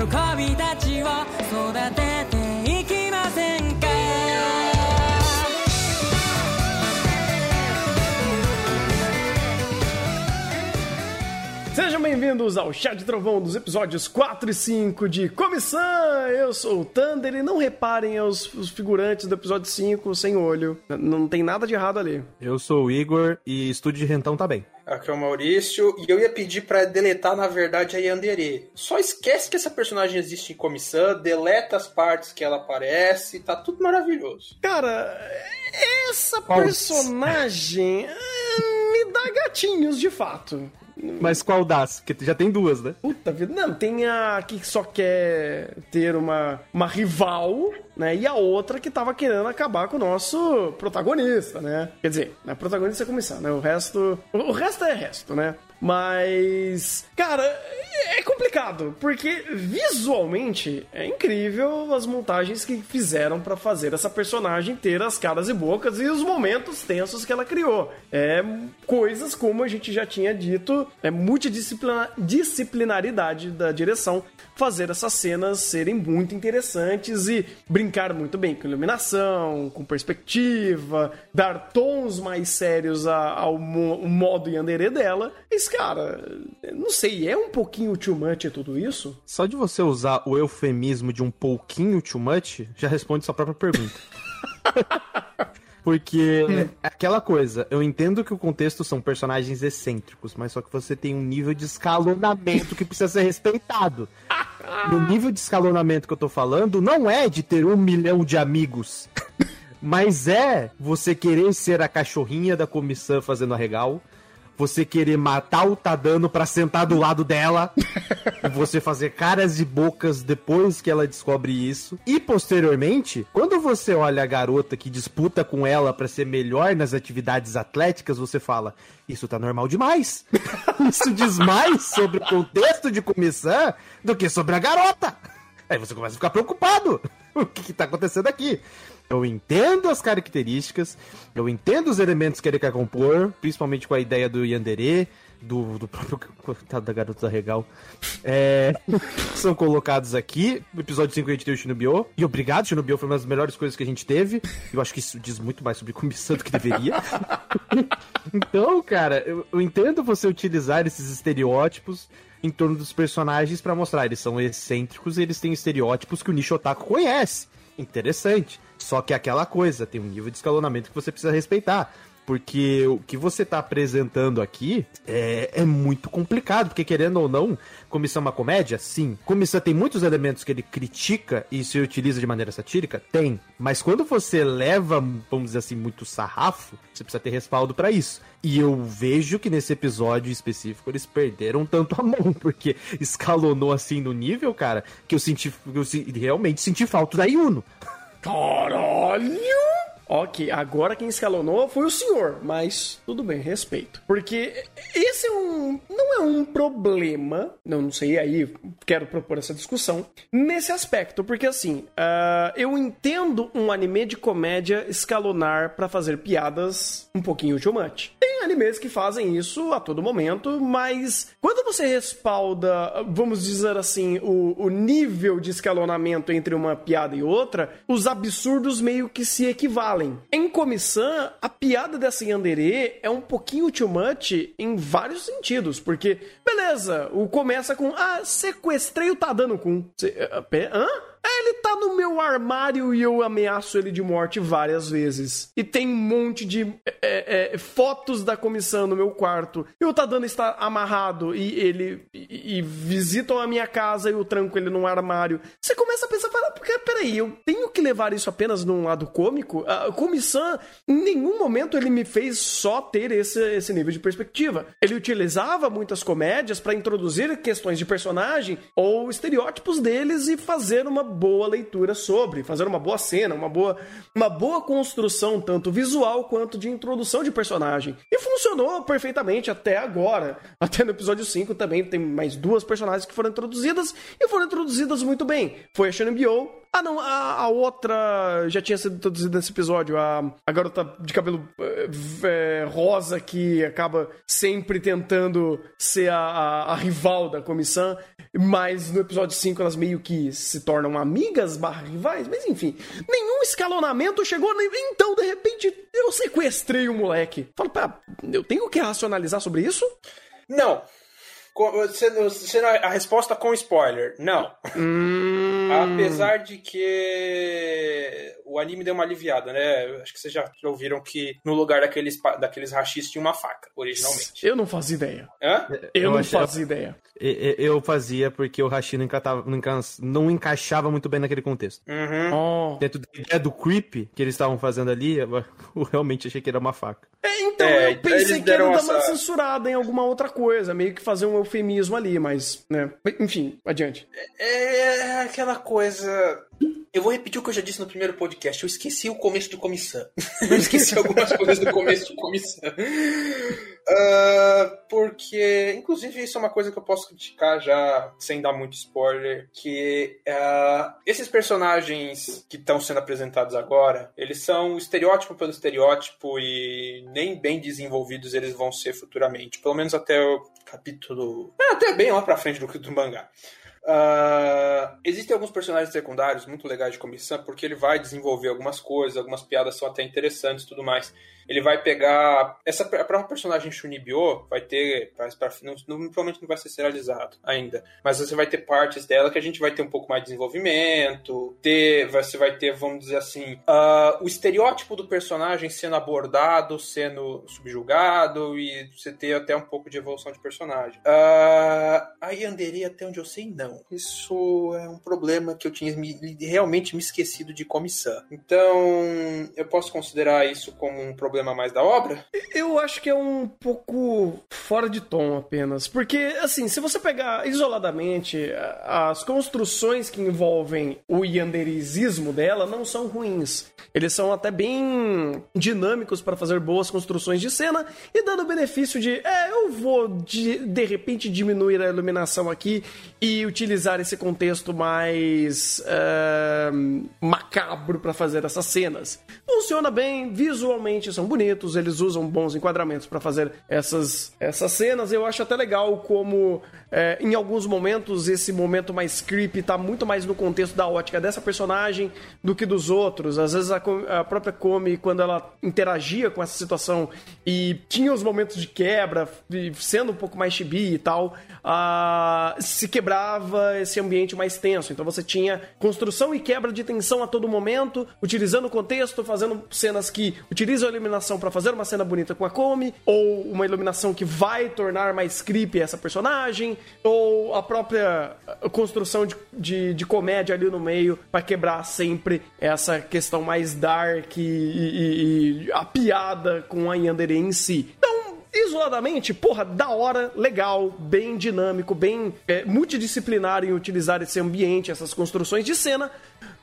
びたちを育てていきませんか Sejam bem-vindos ao Chá de Trovão dos episódios 4 e 5 de Comissão. Eu sou o Thunder e não reparem aos os figurantes do episódio 5 sem olho. N- Não tem nada de errado ali. Eu sou o Igor e estúdio de rentão tá bem. Aqui é o Maurício, e eu ia pedir pra deletar, na verdade, a Yandere. Só esquece que essa personagem existe em comissão, deleta as partes que ela aparece, tá tudo maravilhoso. Cara, essa Qual? personagem ah, me dá gatinhos de fato. Mas qual das? Porque já tem duas, né? Puta vida. Não, tem a que só quer ter uma, uma rival, né? E a outra que tava querendo acabar com o nosso protagonista, né? Quer dizer, né, protagonista é comissão, né? O resto. O, o resto é resto, né? Mas. Cara, é complicado, porque visualmente é incrível as montagens que fizeram pra fazer essa personagem ter as caras e bocas e os momentos tensos que ela criou. É coisas como a gente já tinha dito, é multidisciplinaridade da direção fazer essas cenas serem muito interessantes e brincar muito bem com iluminação, com perspectiva, dar tons mais sérios ao modo yandere dela. Mas, cara, não sei, é um pouquinho too much tudo isso? Só de você usar o eufemismo de um pouquinho too much, já responde sua própria pergunta. Porque é aquela coisa, eu entendo que o contexto são personagens excêntricos, mas só que você tem um nível de escalonamento que precisa ser respeitado. No nível de escalonamento que eu tô falando, não é de ter um milhão de amigos. Mas é você querer ser a cachorrinha da comissão fazendo arregal. Você querer matar o Tadano pra sentar do lado dela. e você fazer caras e bocas depois que ela descobre isso. E posteriormente, quando você olha a garota que disputa com ela pra ser melhor nas atividades atléticas, você fala: Isso tá normal demais. isso diz mais sobre o contexto de comissão do que sobre a garota. Aí você começa a ficar preocupado. O que, que tá acontecendo aqui? Eu entendo as características, eu entendo os elementos que ele quer compor, principalmente com a ideia do Yandere, do, do próprio coitado da garota da Regal. É, são colocados aqui. No episódio 5 a gente tem o Shinobio. E obrigado, Shinobio foi uma das melhores coisas que a gente teve. Eu acho que isso diz muito mais sobre comissão do que deveria. então, cara, eu, eu entendo você utilizar esses estereótipos em torno dos personagens pra mostrar. Eles são excêntricos e eles têm estereótipos que o Nishi Otaku conhece. Interessante. Só que é aquela coisa, tem um nível de escalonamento que você precisa respeitar. Porque o que você tá apresentando aqui é, é muito complicado, porque querendo ou não, Comissão é uma comédia? Sim. Comissão tem muitos elementos que ele critica e se utiliza de maneira satírica? Tem. Mas quando você leva, vamos dizer assim, muito sarrafo, você precisa ter respaldo pra isso. E eu vejo que nesse episódio específico eles perderam tanto a mão, porque escalonou assim no nível, cara, que eu senti, eu realmente senti falta da Yuno. Caralho! Ok, agora quem escalonou foi o senhor, mas tudo bem, respeito. Porque esse é um. Não é um problema, não, não sei, aí quero propor essa discussão, nesse aspecto, porque assim, ah, eu entendo um anime de comédia escalonar pra fazer piadas um pouquinho too much. Tem animes que fazem isso a todo momento, mas quando você respalda, vamos dizer assim, o, o nível de escalonamento entre uma piada e outra, os absurdos meio que se equivalem. Em comissão, a piada dessa Yandere é um pouquinho too much em vários sentidos, porque, beleza, o começa com, ah, sequestrei o Tadano Kun. Cê, ah, pé- hã? Ele tá no meu armário e eu ameaço ele de morte várias vezes. E tem um monte de é, é, fotos da comissão no meu quarto. E o Tadano está amarrado e ele. E, e visitam a minha casa e eu tranco ele num armário. Você começa a pensar, fala, porque, peraí, eu tenho que levar isso apenas num lado cômico? A comissão, em nenhum momento ele me fez só ter esse, esse nível de perspectiva. Ele utilizava muitas comédias para introduzir questões de personagem ou estereótipos deles e fazer uma boa leitura sobre, fazer uma boa cena, uma boa, uma boa construção, tanto visual quanto de introdução de personagem. E funcionou perfeitamente até agora. Até no episódio 5 também tem mais duas personagens que foram introduzidas e foram introduzidas muito bem. Foi a Shonen Yu-Gi-Oh! Ah, não, a, a outra já tinha sido introduzida nesse episódio, a, a garota de cabelo eh, eh, rosa que acaba sempre tentando ser a, a, a rival da comissão, mas no episódio 5 elas meio que se tornam amigas barra rivais, mas enfim, nenhum escalonamento chegou, então de repente eu sequestrei o moleque. Falo, pá, eu tenho que racionalizar sobre isso? Não. Você- a resposta com spoiler, não. Hum, Apesar de que o anime deu uma aliviada, né? Acho que vocês já ouviram que no lugar daqueles, daqueles rachis tinha uma faca, originalmente. eu não fazia ideia. Hã? Eu, Eu não achei- fazia ideia. Eu fazia porque o Hashi não, encatava- não enca- não encaixava muito bem naquele contexto. Uhum. Oh. Dentro da ideia do creep que eles estavam fazendo ali, eu eu realmente achei que era uma faca. É, então, É, eu pensei que deram dar uma essa- censurada em alguma outra coisa, meio que fazer um eufemismo ali, mas, né. Enfim, adiante. É aquela coisa. Eu vou repetir o que eu já disse no primeiro podcast. Eu esqueci o começo de comissão. Eu esqueci algumas coisas do começo de comissão. Ah, porque, inclusive, isso é uma coisa que eu posso criticar já, sem dar muito spoiler, que ah, esses personagens que estão sendo apresentados agora, eles são estereótipo pelo estereótipo e nem bem desenvolvidos eles vão ser futuramente. Pelo menos até o capítulo... É, até bem lá pra frente do, do mangá. Ah, existem alguns personagens secundários muito legais de comissão porque ele vai desenvolver algumas coisas, algumas piadas são até interessantes tudo mais. Ele vai pegar. Essa a própria personagem Shunibyo vai ter. Pra, não, não- provavelmente não vai ser serializado ainda. Mas você vai ter partes dela que a gente vai ter um pouco mais de desenvolvimento. Ter, você vai ter, vamos dizer assim, ah, o estereótipo do personagem sendo abordado, sendo subjugado, e você ter até um pouco de evolução de personagem. Ah, a Yandere, até onde eu sei, não. Isso é um problema que eu tinha me- realmente me esquecido de comissão. Então, eu posso considerar isso como um problema mais da obra? Eu acho que é um pouco fora de tom apenas. Porque, assim, se você pegar isoladamente, as construções que envolvem o yanderizismo dela não são ruins. Eles são até bem dinâmicos para fazer boas construções de cena e dando benefício de, é, eu vou de, de repente diminuir a iluminação aqui e utilizar esse contexto mais é, macabro para fazer essas cenas. Funciona bem, visualmente são bonitos, eles usam bons enquadramentos para fazer essas, essas cenas. Eu acho até legal como é, em alguns momentos esse momento mais creepy tá muito mais no contexto da ótica dessa personagem do que dos outros. Às vezes a, a própria Komi, quando ela interagia com essa situação e tinha os momentos de quebra, sendo um pouco mais chibi e tal, ah, se quebrava esse ambiente mais tenso. Então você tinha construção e quebra de tensão a todo momento, utilizando o contexto, fazendo cenas que utilizam a iluminação para fazer uma cena bonita com a Komi, ou uma iluminação que vai tornar mais creepy essa personagem, ou a própria ah, construção de, de, de comédia ali no meio para quebrar sempre essa questão mais dark e, e- e a piada com a Yandere em si. Isoladamente, porra, da hora, legal, bem dinâmico, bem é, multidisciplinar em utilizar esse ambiente, essas construções de cena.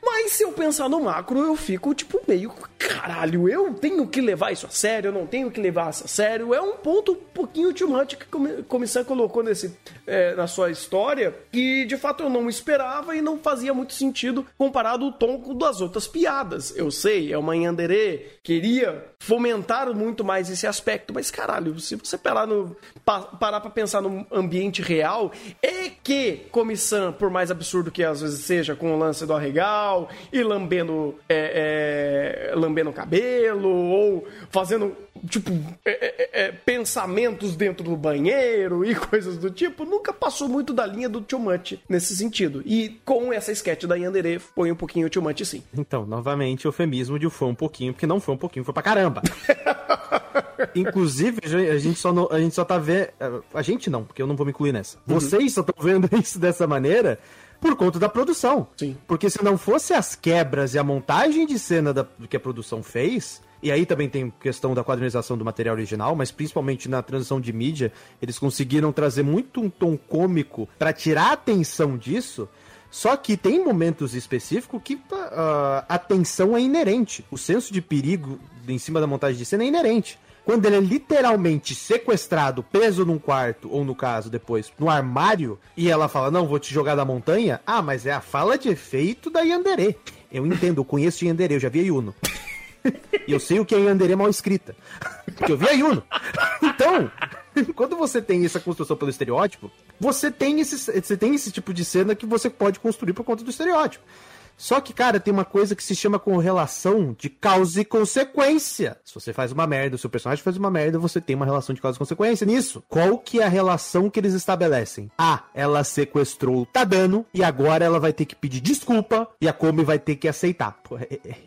Mas se eu pensar no macro, eu fico tipo meio caralho, eu tenho que levar isso a sério, eu não tenho que levar isso a sério. É um ponto um pouquinho much que a comissão colocou nesse, é, na sua história que de fato eu não esperava e não fazia muito sentido comparado o tom das outras piadas. Eu sei, é uma Yandere, queria fomentar muito mais esse aspecto, mas caralho, se você parar, no, pa- parar pra pensar no ambiente real, é que comissão, por mais absurdo que às vezes seja, com o lance do arregal e lambendo, é, é, lambendo o cabelo, ou fazendo, tipo, é, é, é, pensamentos dentro do banheiro e coisas do tipo, nunca passou muito da linha do too much nesse sentido. E com essa sketch da Yandere, foi um pouquinho too much sim. Então, novamente, eufemismo de foi um pouquinho, porque não foi um pouquinho, foi pra caramba. Inclusive, a gente só, não- a gente só tá vendo. A gente não, porque eu não vou me incluir nessa. Vocês só estão vendo isso dessa maneira por conta da produção. Sim. Porque se não fosse as quebras e a montagem de cena da, que a produção fez. E aí também tem questão da quadrinização do material original, mas principalmente na transição de mídia, eles conseguiram trazer muito um tom cômico pra tirar a atenção disso. Só que tem momentos específicos que ah, a tensão é inerente. O senso de perigo em cima da montagem de cena é inerente. quando ele é literalmente sequestrado, preso num quarto, ou no caso, depois, no armário, e ela fala, não, vou te jogar da montanha, ah, mas é a fala de efeito da Yandere. Eu entendo, eu conheço Yandere, eu já vi Yuno. E eu sei o que é Yandere mal escrita. Porque eu vi a Yuno. Então, quando você tem essa construção pelo estereótipo, você tem, esse, você tem esse tipo de cena que você pode construir por conta do estereótipo. Só que, cara, tem uma coisa que se chama correlação de causa e consequência. Se você faz uma merda, o seu personagem faz uma merda, você tem uma relação de causa e consequência nisso. Qual que é a relação que eles estabelecem? Ah, ela sequestrou o Tadano e agora ela vai ter que pedir desculpa e a Komi vai ter que aceitar. Pô,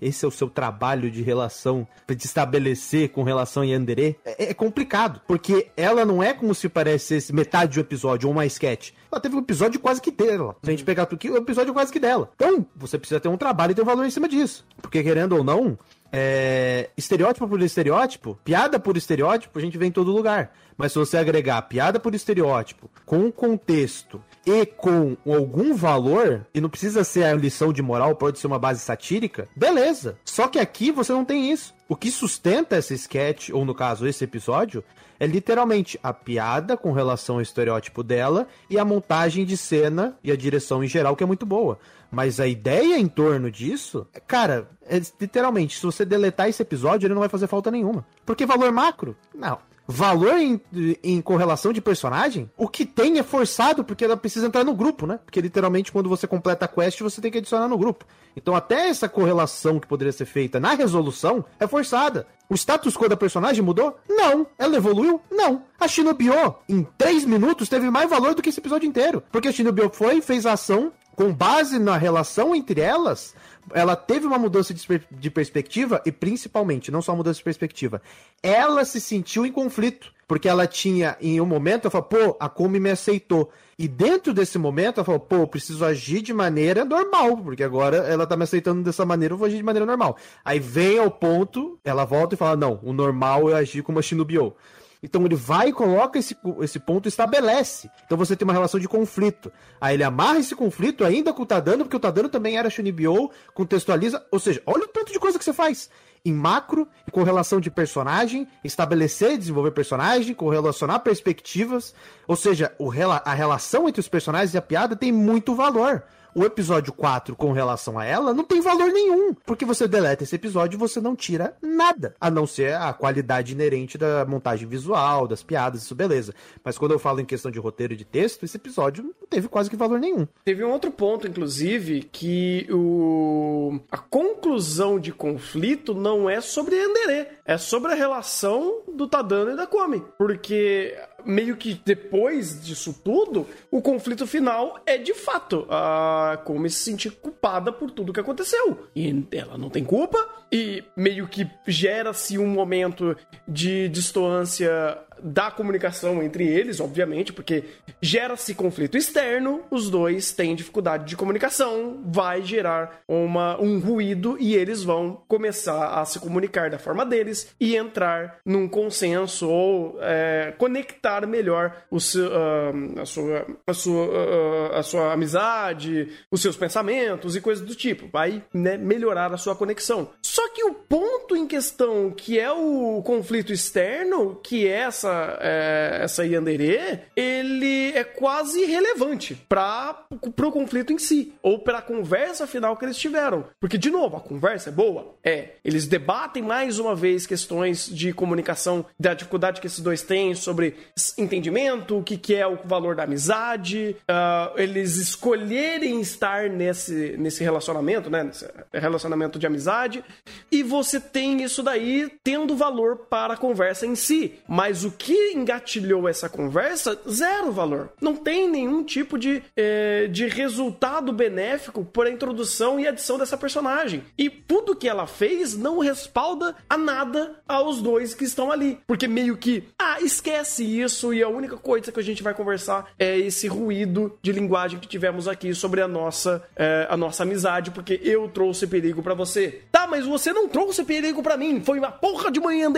esse é o seu trabalho de relação, de estabelecer com relação a Yandere. É, é complicado, porque ela não é como se parecesse metade do episódio ou uma sketch. Ela teve um episódio quase que dela. Se a gente pegar tudo aqui, o episódio quase que dela. Então, você precisa ter um trabalho e ter um valor em cima disso. Porque, querendo ou não, é, estereótipo por estereótipo, piada por estereótipo, a gente vê em todo lugar. Mas se você agregar piada por estereótipo com contexto e com algum valor, e não precisa ser a lição de moral, pode ser uma base satírica, beleza. Só que aqui você não tem isso. O que sustenta esse sketch, ou no caso esse episódio, é literalmente a piada com relação ao estereótipo dela e a montagem de cena e a direção em geral, que é muito boa. Mas a ideia em torno disso, cara, é literalmente, se você deletar esse episódio, ele não vai fazer falta nenhuma. Porque valor macro? Não. Valor em, em correlação de personagem, o que tem é forçado porque ela precisa entrar no grupo, né? Porque literalmente quando você completa a quest, você tem que adicionar no grupo. Então até essa correlação que poderia ser feita na resolução é forçada. O status quo da personagem mudou? Não. Ela evoluiu? Não. A Shinobio, em 3 minutos, teve mais valor do que esse episódio inteiro. Porque a Shinobio foi, fez a ação, com base na relação entre elas, ela teve uma mudança de, de perspectiva e principalmente, não só mudança de perspectiva, ela se sentiu em conflito. Porque ela tinha, em um momento, ela falou, pô, a Kumi me aceitou. E dentro desse momento, ela falou, pô, eu preciso agir de maneira normal, porque agora ela tá me aceitando dessa maneira, eu vou agir de maneira normal. Aí vem ao ponto, ela volta e fala, não, o normal é agir como a Shinobio. Então ele vai e coloca esse, esse ponto e estabelece. Então você tem uma relação de conflito. Aí ele amarra esse conflito ainda com o Tadano, porque o Tadano também era Shunibyo, contextualiza. Ou seja, olha o tanto de coisa que você faz. Em macro, com relação de personagem, estabelecer e desenvolver personagem, correlacionar perspectivas. Ou seja, o, a relação entre os personagens e a piada tem muito valor o episódio 4 com relação a ela não tem valor nenhum. Porque você deleta esse episódio e você não tira nada. A não ser a qualidade inerente da montagem visual, das piadas, isso beleza. Mas quando eu falo em questão de roteiro e de texto, esse episódio não teve quase que valor nenhum. Teve um outro ponto, inclusive, que o... a conclusão de conflito não é sobre Andere, é sobre a relação do Tadano e da Komi. Porque meio que depois disso tudo, o conflito final é de fato a Komi se sentir culpada por tudo que aconteceu. E ela não tem culpa, e meio que gera-se um momento de distância da comunicação entre eles, obviamente, porque gera-se conflito externo, os dois têm dificuldade de comunicação, vai gerar uma, um ruído e eles vão começar a se comunicar da forma deles e entrar num consenso ou é, conectar melhor o seu, uh, a, sua, a, sua, uh, a sua amizade, os seus pensamentos e coisas do tipo. Vai né, melhorar a sua conexão. Só que o ponto em questão, que é o conflito externo, que é essa essa, é, essa Yandere, ele é quase irrelevante para o conflito em si, ou para a conversa final que eles tiveram. Porque, de novo, a conversa é boa? É. Eles debatem mais uma vez questões de comunicação, da dificuldade que esses dois têm sobre entendimento, o que, que é o valor da amizade, uh, eles escolherem estar nesse, nesse relacionamento, né? Nesse relacionamento de amizade, e você tem isso daí tendo valor para a conversa em si. Mas o que engatilhou essa conversa, zero valor. Não tem nenhum tipo de, é, de resultado benéfico por a introdução e adição dessa personagem. E tudo que ela fez não respalda a nada aos dois que estão ali. Porque meio que, ah, esquece isso e a única coisa que a gente vai conversar é esse ruído de linguagem que tivemos aqui sobre a nossa, é, a nossa amizade, porque eu trouxe perigo para você. Tá, mas você não trouxe perigo para mim. Foi uma porra de manhã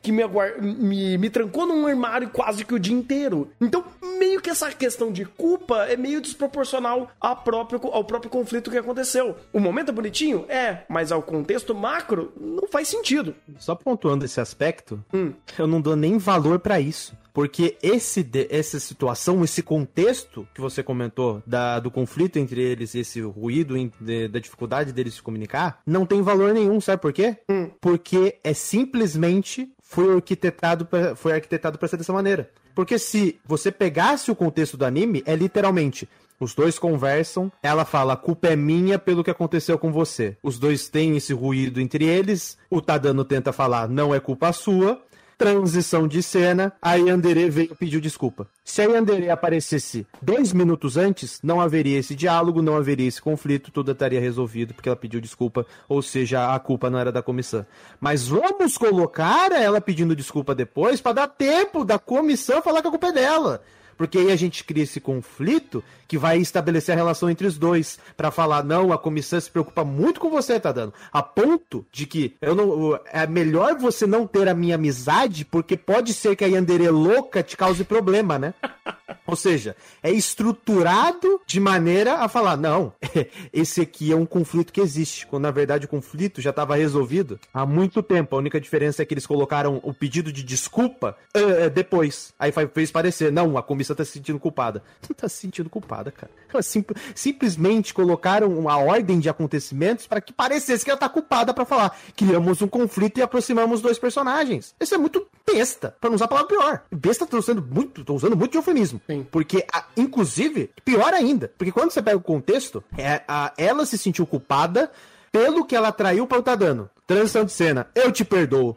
que me, me, me trancou trancou num armário quase que o dia inteiro. Então, meio que essa questão de culpa é meio desproporcional ao próprio, ao próprio conflito que aconteceu. O momento é bonitinho? É, mas ao contexto macro, não faz sentido. Só pontuando esse aspecto, hum. eu não dou nem valor para isso. Porque esse, essa situação, esse contexto que você comentou da, do conflito entre eles, esse ruído de, da dificuldade deles se comunicar, não tem valor nenhum, sabe por quê? Hum. Porque é simplesmente foi arquitetado pra, foi arquitetado para ser dessa maneira. Porque se você pegasse o contexto do anime, é literalmente os dois conversam, ela fala: a culpa é minha pelo que aconteceu com você. Os dois têm esse ruído entre eles. O Tadano tenta falar: não é culpa sua. Transição de cena, a Yandere veio pediu desculpa. Se a Yandere aparecesse dois minutos antes, não haveria esse diálogo, não haveria esse conflito, tudo estaria resolvido porque ela pediu desculpa, ou seja, a culpa não era da comissão. Mas vamos colocar ela pedindo desculpa depois para dar tempo da comissão falar que a culpa é dela. Porque aí a gente cria esse conflito que vai estabelecer a relação entre os dois para falar não, a comissão se preocupa muito com você, tá dando, a ponto de que eu não é melhor você não ter a minha amizade porque pode ser que a Yandere louca te cause problema, né? Ou seja, é estruturado de maneira a falar, não, esse aqui é um conflito que existe, quando na verdade o conflito já estava resolvido há muito tempo. A única diferença é que eles colocaram o pedido de desculpa uh, depois. Aí fez parecer, não, a comissão tá se sentindo culpada. Não tá se sentindo culpada, cara. Elas sim, simplesmente colocaram uma ordem de acontecimentos para que parecesse que ela tá culpada para falar. Criamos um conflito e aproximamos dois personagens. Isso é muito besta, para não usar a palavra pior. Besta tô usando muito, tô usando muito de eufemismo. Sim. Porque, a, inclusive, pior ainda, porque quando você pega o contexto, é, a, ela se sentiu culpada pelo que ela traiu para o Tadano. Transição de cena, eu te perdoo.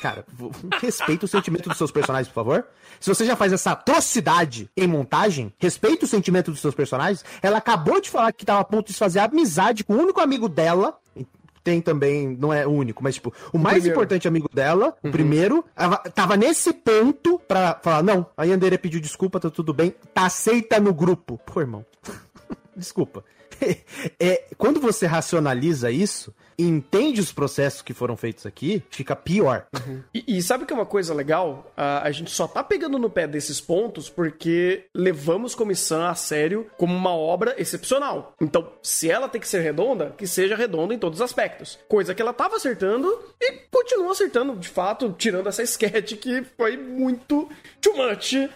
Cara, respeita o sentimento dos seus personagens, por favor. Se você já faz essa atrocidade em montagem, respeita o sentimento dos seus personagens. Ela acabou de falar que estava a ponto de fazer amizade com o único amigo dela tem também, não é o único, mas tipo, o, o mais primeiro. importante amigo dela, uhum. primeiro, tava nesse ponto pra falar, não, a Yandere pediu desculpa, tá tudo bem, tá aceita no grupo. Pô, irmão, desculpa. é, quando você racionaliza isso, entende os processos que foram feitos aqui, fica pior. Uhum. E, e, sabe que é uma coisa legal? A, a gente só tá pegando no pé desses pontos porque levamos Comissão a sério como uma obra excepcional. Então, se ela tem que ser redonda, que seja redonda em todos os aspectos. Coisa que ela tava acertando e continua acertando, de fato, tirando essa sketch que foi muito too much uh,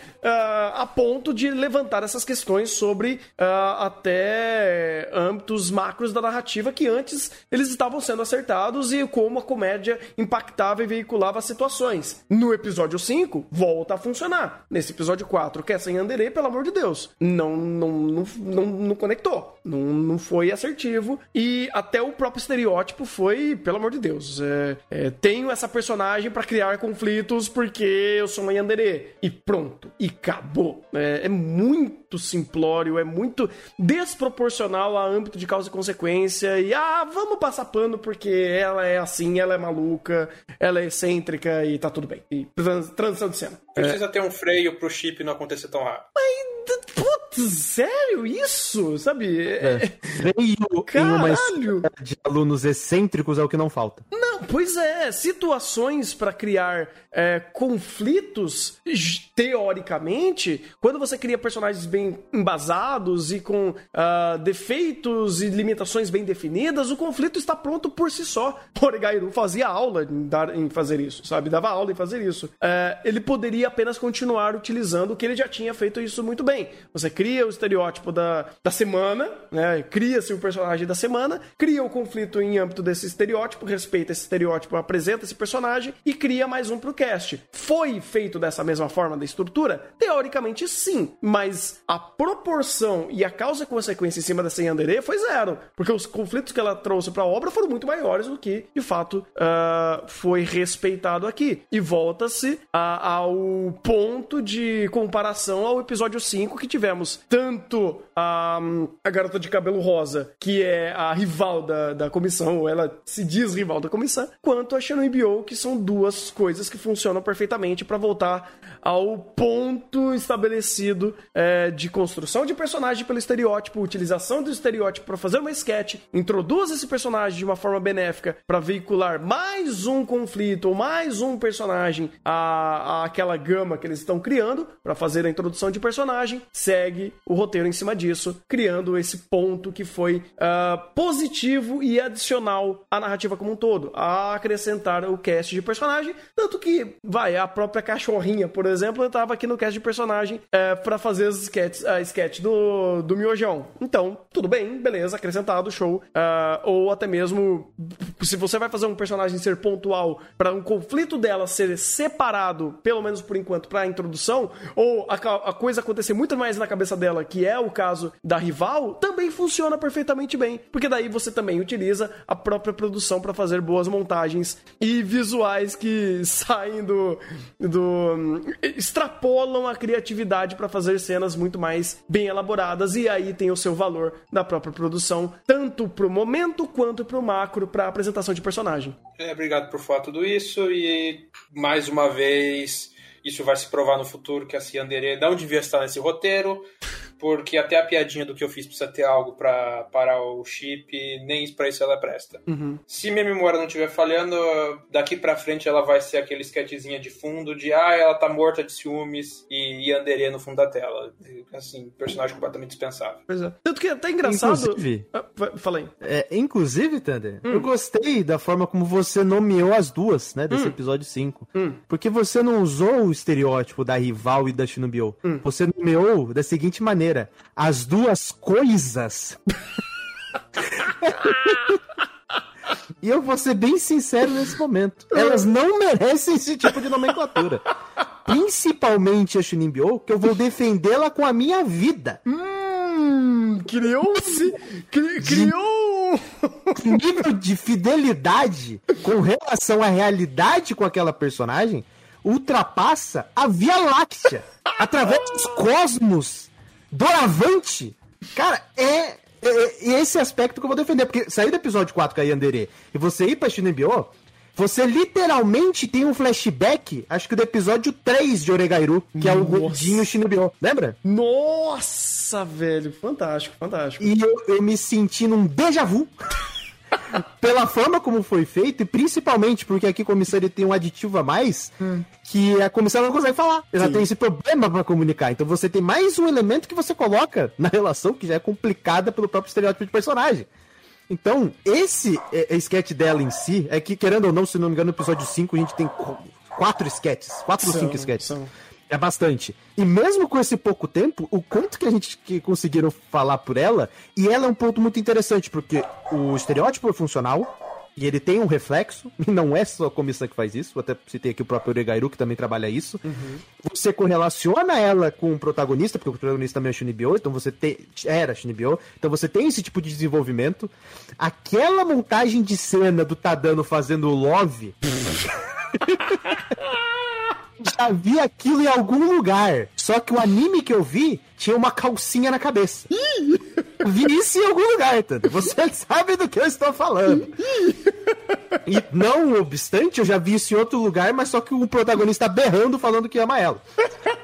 a ponto de levantar essas questões sobre uh, até âmbitos macros da narrativa que antes eles estavam estavam sendo acertados e como a comédia impactava e veiculava situações. No episódio 5, volta a funcionar. Nesse episódio 4, que é sem Anderê, pelo amor de Deus, não, não, não, não, não conectou. Não, não foi assertivo. E até o próprio estereótipo foi, pelo amor de Deus, é, é, tenho essa personagem para criar conflitos porque eu sou uma Yandere. E pronto. E acabou. É, é muito simplório, é muito desproporcional a âmbito de causa e consequência. E ah, vamos passar pano porque ela é assim, ela é maluca, ela é excêntrica e tá tudo bem. E transição de cena. Precisa é. ter um freio pro chip não acontecer tão rápido. Mas, sério isso? Sabe? É. Freio Caralho. de alunos excêntricos é o que não falta. Não, pois é. Situações para criar é, conflitos, teoricamente, quando você cria personagens bem embasados e com uh, defeitos e limitações bem definidas, o conflito está pronto por si só. Oregairu fazia aula em, dar, em fazer isso, sabe? Dava aula em fazer isso. Uh, ele poderia apenas continuar utilizando o que ele já tinha feito isso muito bem. Você cria o estereótipo da, da semana, né? Cria-se o personagem da semana, cria o conflito em âmbito desse estereótipo, respeita esse estereótipo, apresenta esse personagem e cria mais um pro cast. Foi feito dessa mesma forma da estrutura? Teoricamente sim, mas a proporção e a causa e consequência em cima dessa Yandere foi zero, porque os conflitos que ela trouxe para a obra foram muito maiores do que, de fato, uh, foi respeitado aqui. E volta-se ao ponto de comparação ao episódio 5 que tivemos tanto a, a garota de cabelo rosa, que é a rival da, da comissão, ou ela se diz rival da comissão, quanto a Shannon Bio, que são duas coisas que funcionam perfeitamente para voltar ao ponto estabelecido é, de construção de personagem pelo estereótipo, utilização do estereótipo para fazer uma sketch, introduz esse personagem de uma forma benéfica para veicular mais um conflito ou mais um personagem a, a aquela gama que eles estão criando para fazer a introdução de personagem, segue o roteiro em cima disso, criando esse ponto que foi uh, positivo e adicional à narrativa como um todo, a acrescentar o cast de personagem, tanto que vai a própria cachorrinha, por exemplo, eu tava aqui no cast de personagem é, para fazer as sketches, a sketch do, do miojão. Então, tudo bem, beleza, acrescentado, show. Uh, ou até mesmo, se você vai fazer um personagem ser pontual para um conflito dela ser separado, pelo menos por enquanto, para a introdução, ou a, a coisa acontecer muito mais na cabeça dela, que é o caso da rival, também funciona perfeitamente bem. Porque daí você também utiliza a própria produção para fazer boas montagens e visuais que saem do. do extrapolam a criatividade para fazer cenas muito mais bem elaboradas e aí tem o seu valor da própria produção, tanto pro momento quanto pro macro, pra apresentação de personagem. É, obrigado por falar tudo isso e mais uma vez isso vai se provar no futuro que a Ciandere não devia estar nesse roteiro porque até a piadinha do que eu fiz precisa ter algo para parar o chip, nem para isso ela presta. Uhum. Se minha memória não estiver falhando, daqui para frente ela vai ser aquele sketchzinha de fundo de ah, ela tá morta de ciúmes e Yandere no fundo da tela. Assim, personagem completamente dispensável. Pois é. Tanto que é até engraçado. Inclusive, ah, fala aí. É, inclusive, Thunder, hum. eu gostei da forma como você nomeou as duas, né, desse hum. episódio 5. Hum. Porque você não usou o estereótipo da rival e da Shinobio. Hum. Você nomeou da seguinte maneira: as duas coisas. e eu vou ser bem sincero nesse momento. Elas não merecem esse tipo de nomenclatura. Principalmente a Shinimbyo, que eu vou defendê-la com a minha vida. Hum, criou-se. Cri, criou. nível de fidelidade com relação à realidade com aquela personagem ultrapassa a Via Láctea através dos cosmos Doravante, cara, é, é, é, esse aspecto que eu vou defender. Porque sair do episódio 4 com a Yandere e você ir pra Shinebyo, você literalmente tem um flashback, acho que do episódio 3 de Oregairu, que Nossa. é o gordinho Shinebyo. Lembra? Nossa, velho. Fantástico, fantástico. E eu, eu me senti num déjà vu. Pela forma como foi feito e principalmente porque aqui a comissária tem um aditivo a mais hum. que a comissária não consegue falar. Ela Sim. tem esse problema para comunicar. Então você tem mais um elemento que você coloca na relação que já é complicada pelo próprio estereótipo de personagem. Então, esse é, é, sketch dela em si, é que, querendo ou não, se não me engano, no episódio 5 a gente tem quatro sketches. Quatro ou cinco sketches. São. É bastante. E mesmo com esse pouco tempo, o quanto que a gente que conseguiram falar por ela, e ela é um ponto muito interessante, porque o estereótipo é funcional, e ele tem um reflexo, e não é só a comissão que faz isso, até citei aqui o próprio Oregairu, que também trabalha isso. Uhum. Você correlaciona ela com o protagonista, porque o protagonista também é Shunibyo, então você tem. Era Shunibyo, então você tem esse tipo de desenvolvimento. Aquela montagem de cena do Tadano fazendo o Love. já vi aquilo em algum lugar. Só que o anime que eu vi tinha uma calcinha na cabeça. vi isso em algum lugar, Tando. Você sabe do que eu estou falando. e não obstante, eu já vi isso em outro lugar, mas só que o protagonista berrando falando que ama ela.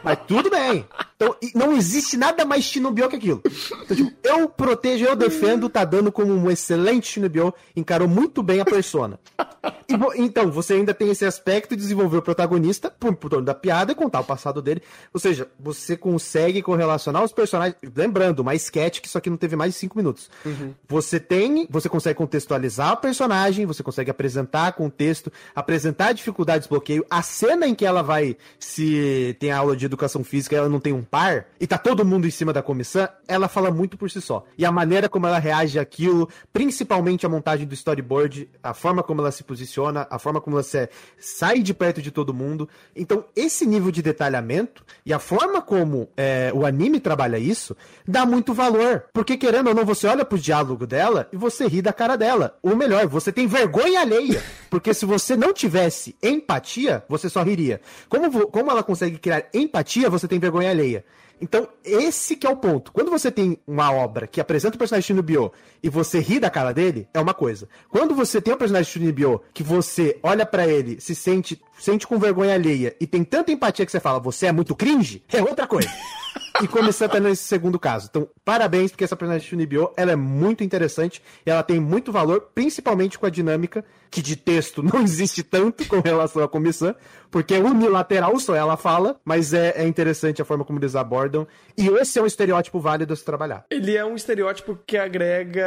Mas tudo bem. Então, não existe nada mais Shinobio que aquilo. Então, tipo, eu protejo, eu defendo, tá dando como um excelente Shinobio, encarou muito bem a persona. E, então, você ainda tem esse aspecto de desenvolver o protagonista por, por torno da piada e contar o passado dele. Ou seja, você consegue correlacionar os personagens. Lembrando, uma sketch que isso aqui não teve mais de 5 minutos. Uhum. Você tem. Você consegue contextualizar o personagem, você consegue apresentar contexto, apresentar dificuldades, bloqueio. A cena em que ela vai se tem aula de educação física ela não tem um par e tá todo mundo em cima da comissão, ela fala muito por si só. E a maneira como ela reage àquilo, principalmente a montagem do storyboard, a forma como ela se posiciona, a forma como ela se, sai de perto de todo mundo. Então, esse nível de detalhamento e a forma como é, o anime trabalha isso dá muito valor. Porque, querendo ou não, você olha pro diálogo dela e você ri da cara dela. Ou melhor, você tem vergonha alheia. Porque se você não tivesse empatia, você só riria. Como, como ela consegue criar empatia, você tem vergonha alheia. Então, esse que é o ponto. Quando você tem uma obra que apresenta o personagem Shinobio e você ri da cara dele, é uma coisa. Quando você tem um personagem Shinobio que você olha para ele, se sente, sente com vergonha alheia e tem tanta empatia que você fala, você é muito cringe, é outra coisa. e começando nesse segundo caso. Então, parabéns, porque essa personagem de Shunibyo, ela é muito interessante e ela tem muito valor, principalmente com a dinâmica, que de texto não existe tanto com relação à comissão, porque é unilateral, só ela fala, mas é, é interessante a forma como eles abordam. E esse é um estereótipo válido se trabalhar. Ele é um estereótipo que agrega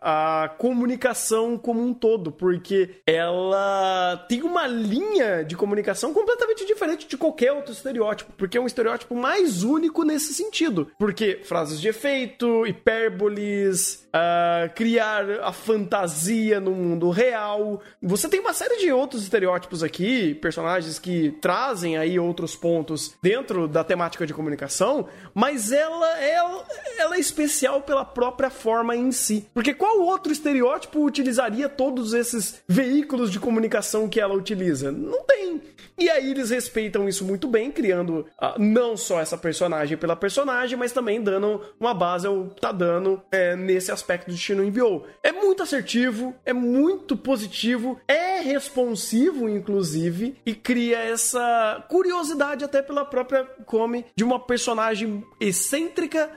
a comunicação como um todo, porque ela tem uma linha de comunicação completamente diferente de qualquer outro estereótipo, porque é um estereótipo mais único nesse sentido. Porque frases de efeito, hipérboles, uh, criar a fantasia no mundo real. Você tem uma série de outros estereótipos aqui, personagens que trazem aí outros pontos dentro da temática de comunicação, mas ela é, ela é especial pela própria forma em si. Porque qual outro estereótipo utilizaria todos esses veículos de comunicação que ela utiliza? Não tem. E aí eles respeitam isso muito bem, criando uh, não só essa personagem pela personagem, mas também dando uma base ao Tadano é, nesse aspecto de Shino enviou. É muito assertivo, é muito positivo, é responsivo, inclusive, e cria essa curiosidade até pela própria Come de uma personagem excêntrica,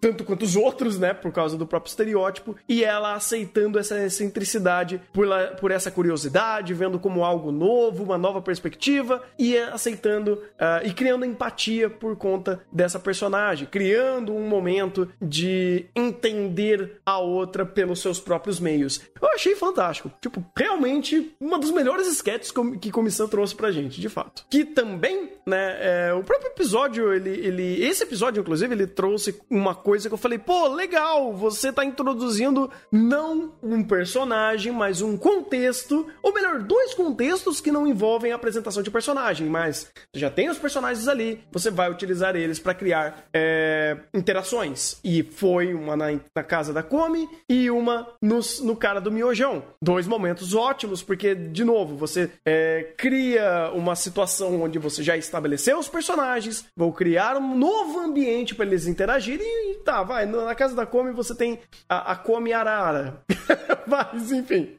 tanto quanto os outros, né? Por causa do próprio estereótipo, e ela aceitando essa excentricidade por, por essa curiosidade, vendo como algo novo, uma nova perspectiva, e aceitando uh, e criando empatia por conta dessa personagem, criando um momento de entender a outra pelos seus próprios meios. Eu achei fantástico. Tipo, realmente uma das melhores sketches que comissão trouxe pra gente, de fato. Que também, né, é, o próprio episódio, ele, ele. Esse episódio, inclusive, ele trouxe uma coisa que eu falei, pô, legal, você tá introduzindo não um personagem, mas um contexto, ou melhor, dois contextos que não envolvem a apresentação de personagem, mas você já tem os personagens ali, você vai utilizar eles para criar é, interações. E foi uma na, na casa da Come e uma no, no cara do Miojão. Dois momentos ótimos, porque, de novo, você é, cria uma situação onde você já estabeleceu os personagens, vou criar um novo ambiente para eles interagirem e tá, vai. Na casa da Come você tem a, a Come Arara. Mas, enfim.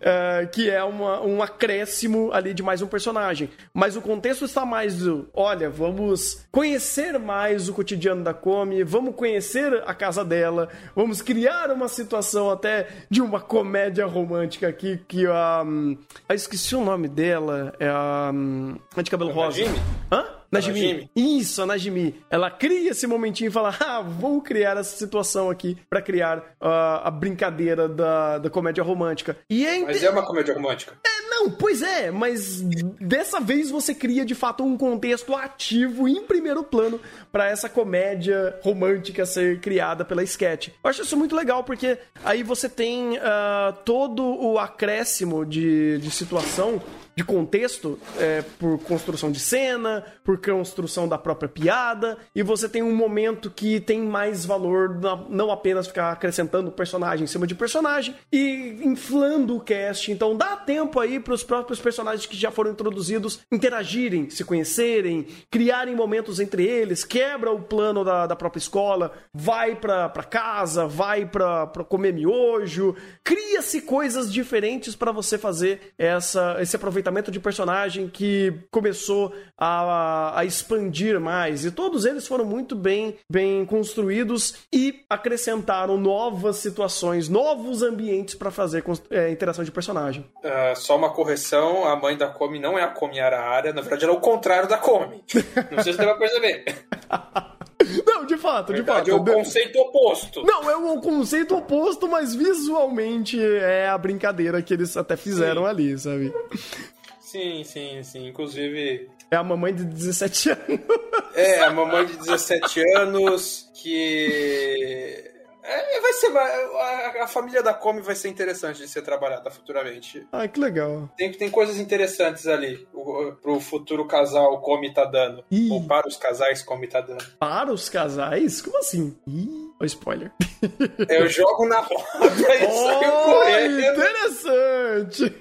É, que é uma, um acréscimo ali de mais um personagem. Mas o contexto está mais do: olha, vamos conhecer mais o cotidiano da Come, vamos conhecer a casa dela, vamos criar uma situação até de uma comédia romântica aqui que a. Um, esqueci o nome dela. É a. Um, a de cabelo rosa. Jimmy? Hã? Najimi. Najimi. Isso, a Najimi. Ela cria esse momentinho e fala: Ah, vou criar essa situação aqui para criar uh, a brincadeira da, da comédia romântica. E é Mas é uma comédia romântica. É, não, pois é, mas dessa vez você cria de fato um contexto ativo em primeiro plano para essa comédia romântica ser criada pela sketch. Eu acho isso muito legal porque aí você tem uh, todo o acréscimo de, de situação de contexto é, por construção de cena, por construção da própria piada, e você tem um momento que tem mais valor, não apenas ficar acrescentando personagem em cima de personagem e inflando o cast. Então dá tempo aí para os próprios personagens que já foram introduzidos interagirem, se conhecerem, criarem momentos entre eles, quebra o plano da, da própria escola, vai para casa, vai para comer miojo, cria-se coisas diferentes para você fazer essa, esse aproveitamento aproveitamento de personagem que começou a, a expandir mais. E todos eles foram muito bem, bem construídos e acrescentaram novas situações, novos ambientes para fazer é, interação de personagem. Uh, só uma correção: a mãe da Come não é a Come Arara, na verdade, ela é o contrário da Come. Não sei se você vai perceber. Não, de fato, de fato. É o conceito oposto. Não, é o conceito oposto, mas visualmente é a brincadeira que eles até fizeram Sim. ali, sabe? Sim, sim, sim. Inclusive. É a mamãe de 17 anos. É, a mamãe de 17 anos que. É, vai ser. A, a, família da Come vai ser interessante de ser trabalhada futuramente. Ah, que legal. Tem, tem coisas interessantes ali o, pro futuro casal Come tá dando. Ih. Ou para os casais Come tá dando. Para os casais? Como assim? Ih. o spoiler. Eu jogo na roda e saio Oh, correndo. interessante!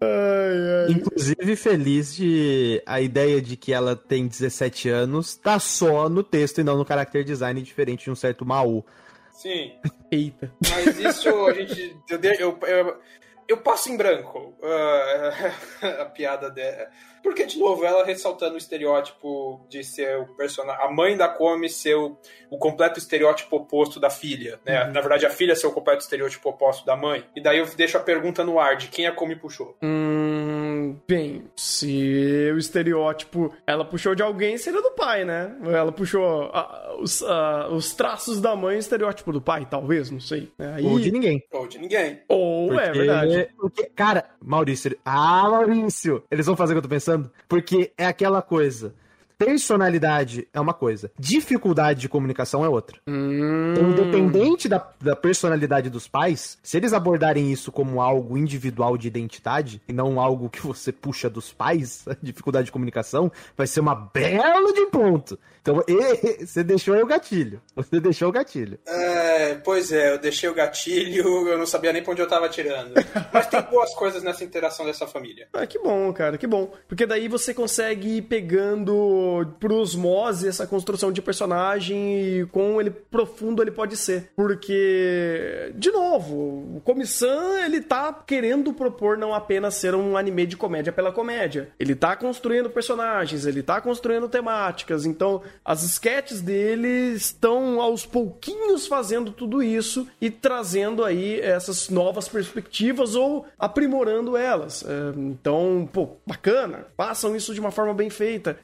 Ai, ai. Inclusive, feliz de a ideia de que ela tem 17 anos tá só no texto e não no character design, diferente de um certo Maú. Sim, Eita. mas isso a gente. Eu, eu, eu, eu passo em branco ah, a piada dela. Porque, de novo, ela ressaltando o estereótipo de ser o personagem. A mãe da Come ser o, o completo estereótipo oposto da filha. Né? Na verdade, a filha ser o completo estereótipo oposto da mãe. E daí eu deixo a pergunta no ar de quem a Come puxou. Hum, bem, se o estereótipo ela puxou de alguém, seria do pai, né? Ela puxou ah, os, ah, os traços da mãe, o estereótipo do pai, talvez, não sei. né? Aí, Ou de ninguém. Ou de ninguém. Ou é Porque- verdade. porque- cara, Maurício. Ah, Maurício! Eles vão fazer o que eu tô pensando? Porque é aquela coisa. Personalidade é uma coisa, dificuldade de comunicação é outra. Hum, Então, independente da, da personalidade dos pais, se eles abordarem isso como algo individual de identidade, e não algo que você puxa dos pais, a dificuldade de comunicação, vai ser uma bela de um ponto. Então, e- você deixou aí o gatilho. Você deixou o gatilho. É, pois é, eu deixei o gatilho, eu não sabia nem pra onde eu tava atirando. Mas tem boas coisas nessa interação dessa família. Ah, que bom, cara, que bom. Porque daí você consegue ir pegando por osmose essa construção de personagem e quão ele profundo ele pode ser. Porque, de novo, o Komi-san, ele tá querendo propor não apenas ser um anime de comédia pela comédia. Ele tá construindo personagens, ele tá construindo temáticas. Então, as sketches dele estão aos pouquinhos fazendo tudo isso e trazendo aí essas novas perspectivas ou aprimorando elas. É, então, pô, bacana. Façam isso de uma forma bem feita.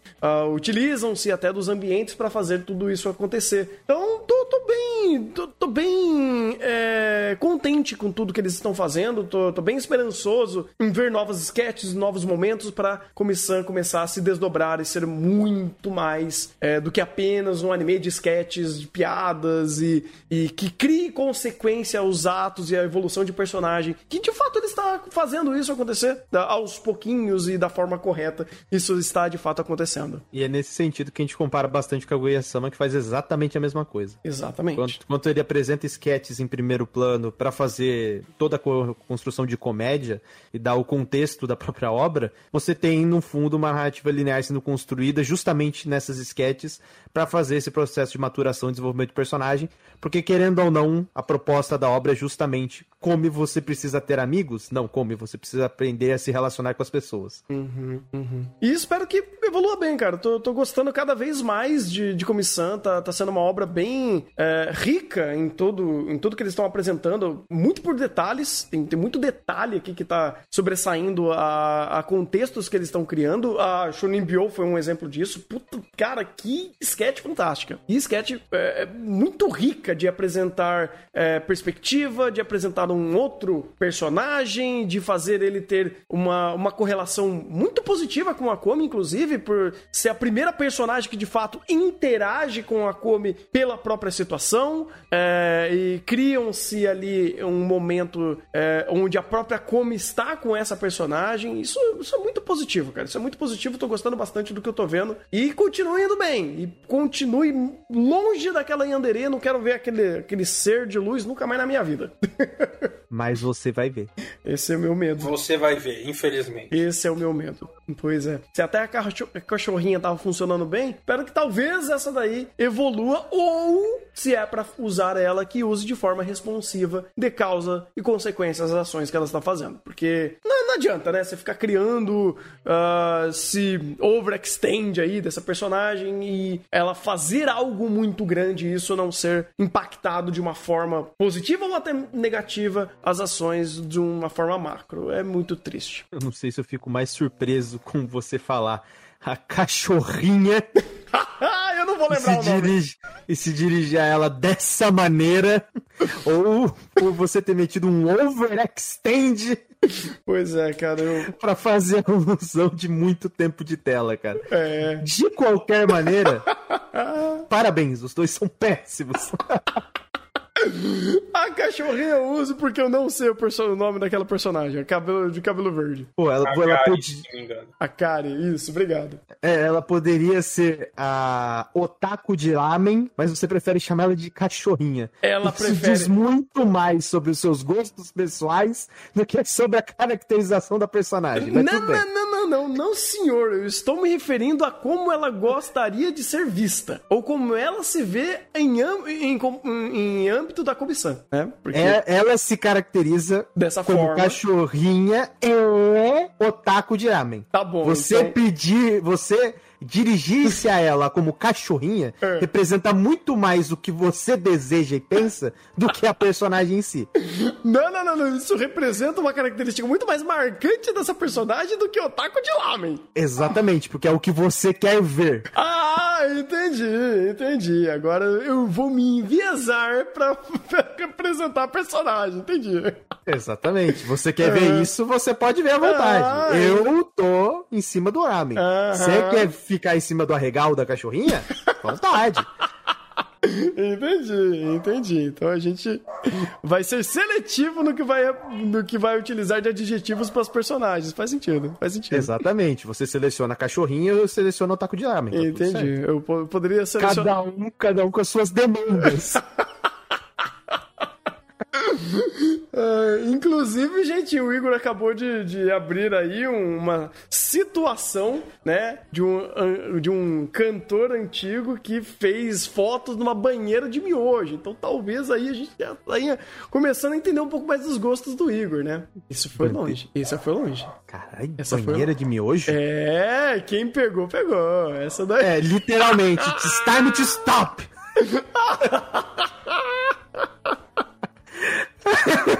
Utilizam-se até dos ambientes para fazer tudo isso acontecer. Então, tô, tô bem, tô, tô bem é, contente com tudo que eles estão fazendo. Tô, tô bem esperançoso em ver novas sketches, novos momentos para Comissão começar a se desdobrar e ser muito mais é, do que apenas um anime de sketches, de piadas e, e que crie consequência aos atos e à evolução de personagem. Que de fato ele está fazendo isso acontecer aos pouquinhos e da forma correta. Isso está de fato acontecendo. E é nesse sentido que a gente compara bastante com a Guia-sama, que faz exatamente a mesma coisa. Exatamente. Enquanto, enquanto ele apresenta sketches em primeiro plano pra fazer toda a co- construção de comédia e dar o contexto da própria obra, você tem no fundo uma narrativa linear sendo construída justamente nessas sketches pra fazer esse processo de maturação e desenvolvimento de personagem, porque querendo ou não, a proposta da obra é justamente como você precisa ter amigos, não como você precisa aprender a se relacionar com as pessoas. E espero que evolua bem, cara. Tô, tô gostando cada vez mais de, de comissão. Tá, tá sendo uma obra bem é, rica em tudo, em tudo que eles estão apresentando. Muito por detalhes. Tem, tem muito detalhe aqui que tá sobressaindo a, a contextos que eles estão criando. A Shonin Bio foi um exemplo disso. Puta, cara, que sketch fantástica. E sketch é, é muito rica de apresentar é, perspectiva, de apresentar um outro personagem, de fazer ele ter uma, uma correlação muito positiva com a Komi, inclusive, por ser a primeira personagem que de fato interage com a Komi pela própria situação. é, e criam-se ali um momento é, onde a própria Komi está com essa personagem. Isso, isso é muito positivo, cara. Isso é muito positivo. Tô gostando bastante do que eu tô vendo. E continue indo bem. E continue longe daquela Yandere. Não quero ver aquele, aquele ser de luz nunca mais na minha vida. Mas você vai ver. Esse é o meu medo. Você vai ver, infelizmente. Esse é o meu medo. Pois é. Se até a cacho- a cachorrinha tava funcionando bem, espero que talvez essa daí evolua ou se é pra usar ela que use de forma responsiva de causa e consequências das ações que ela está fazendo. Porque não, não adianta, né? Você ficar criando ah, se overextend aí dessa personagem e ela fazer algo muito grande e isso não ser impactado de uma forma positiva ou até negativa as ações de uma forma macro. É muito triste. Eu não sei se eu fico mais surpreso com você falar a cachorrinha eu não vou e se, lembrar o nome. dirige, e se dirigir a ela dessa maneira, ou por você ter metido um overextend Pois é, cara, eu. pra fazer a alusão de muito tempo de tela, cara. É. De qualquer maneira, parabéns, os dois são péssimos. A cachorrinha eu uso porque eu não sei o, perso- o nome daquela personagem, a cabelo, de cabelo verde. Pô, ela, A ela, Gary, podi- se não me engano. A Kari, isso, obrigado. é, ela poderia ser a otaku de ramen, mas você prefere chamar ela de cachorrinha. Ela Isso prefere- diz muito mais sobre os seus gostos pessoais do que sobre a caracterização da personagem. Mas Não, não, não, não, não, não, senhor. Eu estou me referindo a como ela gostaria de ser vista. Ou como ela se vê em, em, com- em âmbito da comissão, né? Porque É, ela se caracteriza dessa como forma. cachorrinha é otaku de ramen. Tá bom, Você então- pedir, você dirigir-se a ela como cachorrinha É. representa muito mais o que você deseja e pensa do que a personagem em si. Não, não, não, não. Isso representa uma característica muito mais marcante dessa personagem do que o taco de lamen. Exatamente, porque é o que você quer ver. Ah, entendi, entendi. Agora eu vou me enviesar pra, representar a personagem, entendi. Exatamente. Você quer ver isso, você pode ver à vontade. Ah, Eu tô em cima do ramen. Você quer ficar em cima do arregal da cachorrinha? Vontade. Entendi, entendi. Então a gente vai ser seletivo no que vai, no que vai utilizar de adjetivos para os personagens. Faz sentido, faz sentido. Exatamente. Você seleciona a cachorrinha, eu seleciono o taco de tudo certo. Entendi. Eu po- poderia selecionar. Cada um, cada um com as suas demandas. Ah, inclusive, gente, o Igor acabou de, de abrir aí uma situação, né, de um, de um cantor antigo que fez fotos numa banheira de miojo. Então, talvez aí a gente já tenha começando a entender um pouco mais dos gostos do Igor, né? Isso foi longe. Isso foi longe. Caralho, Essa foi banheira de miojo? É, quem pegou, pegou. Essa daí. É, literalmente, it's time to stop.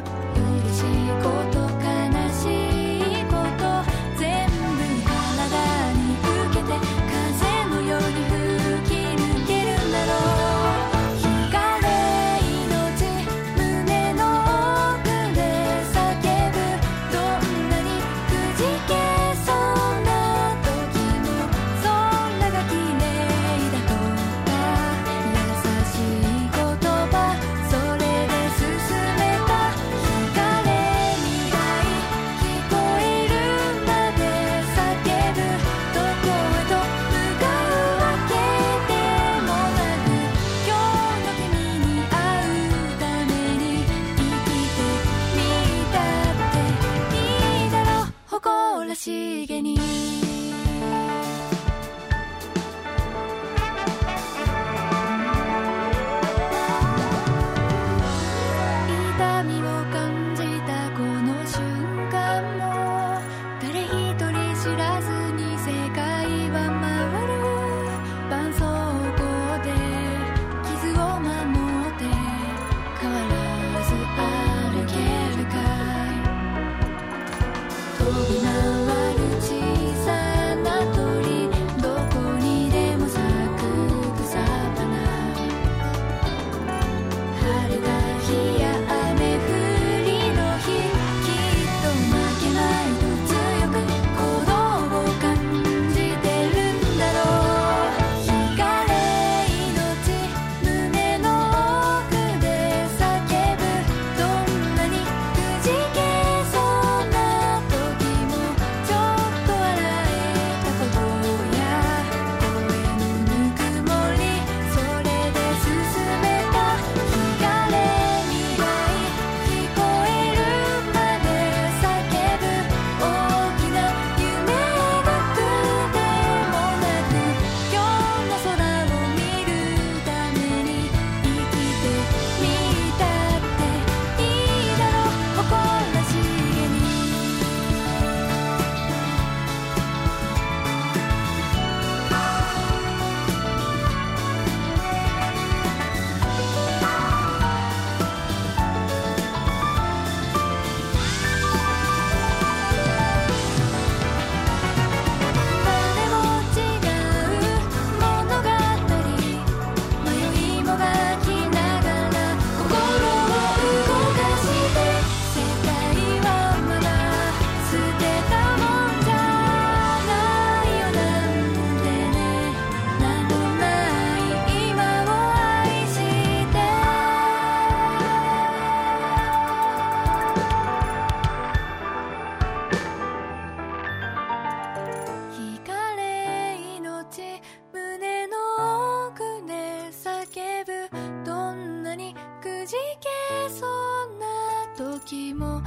時も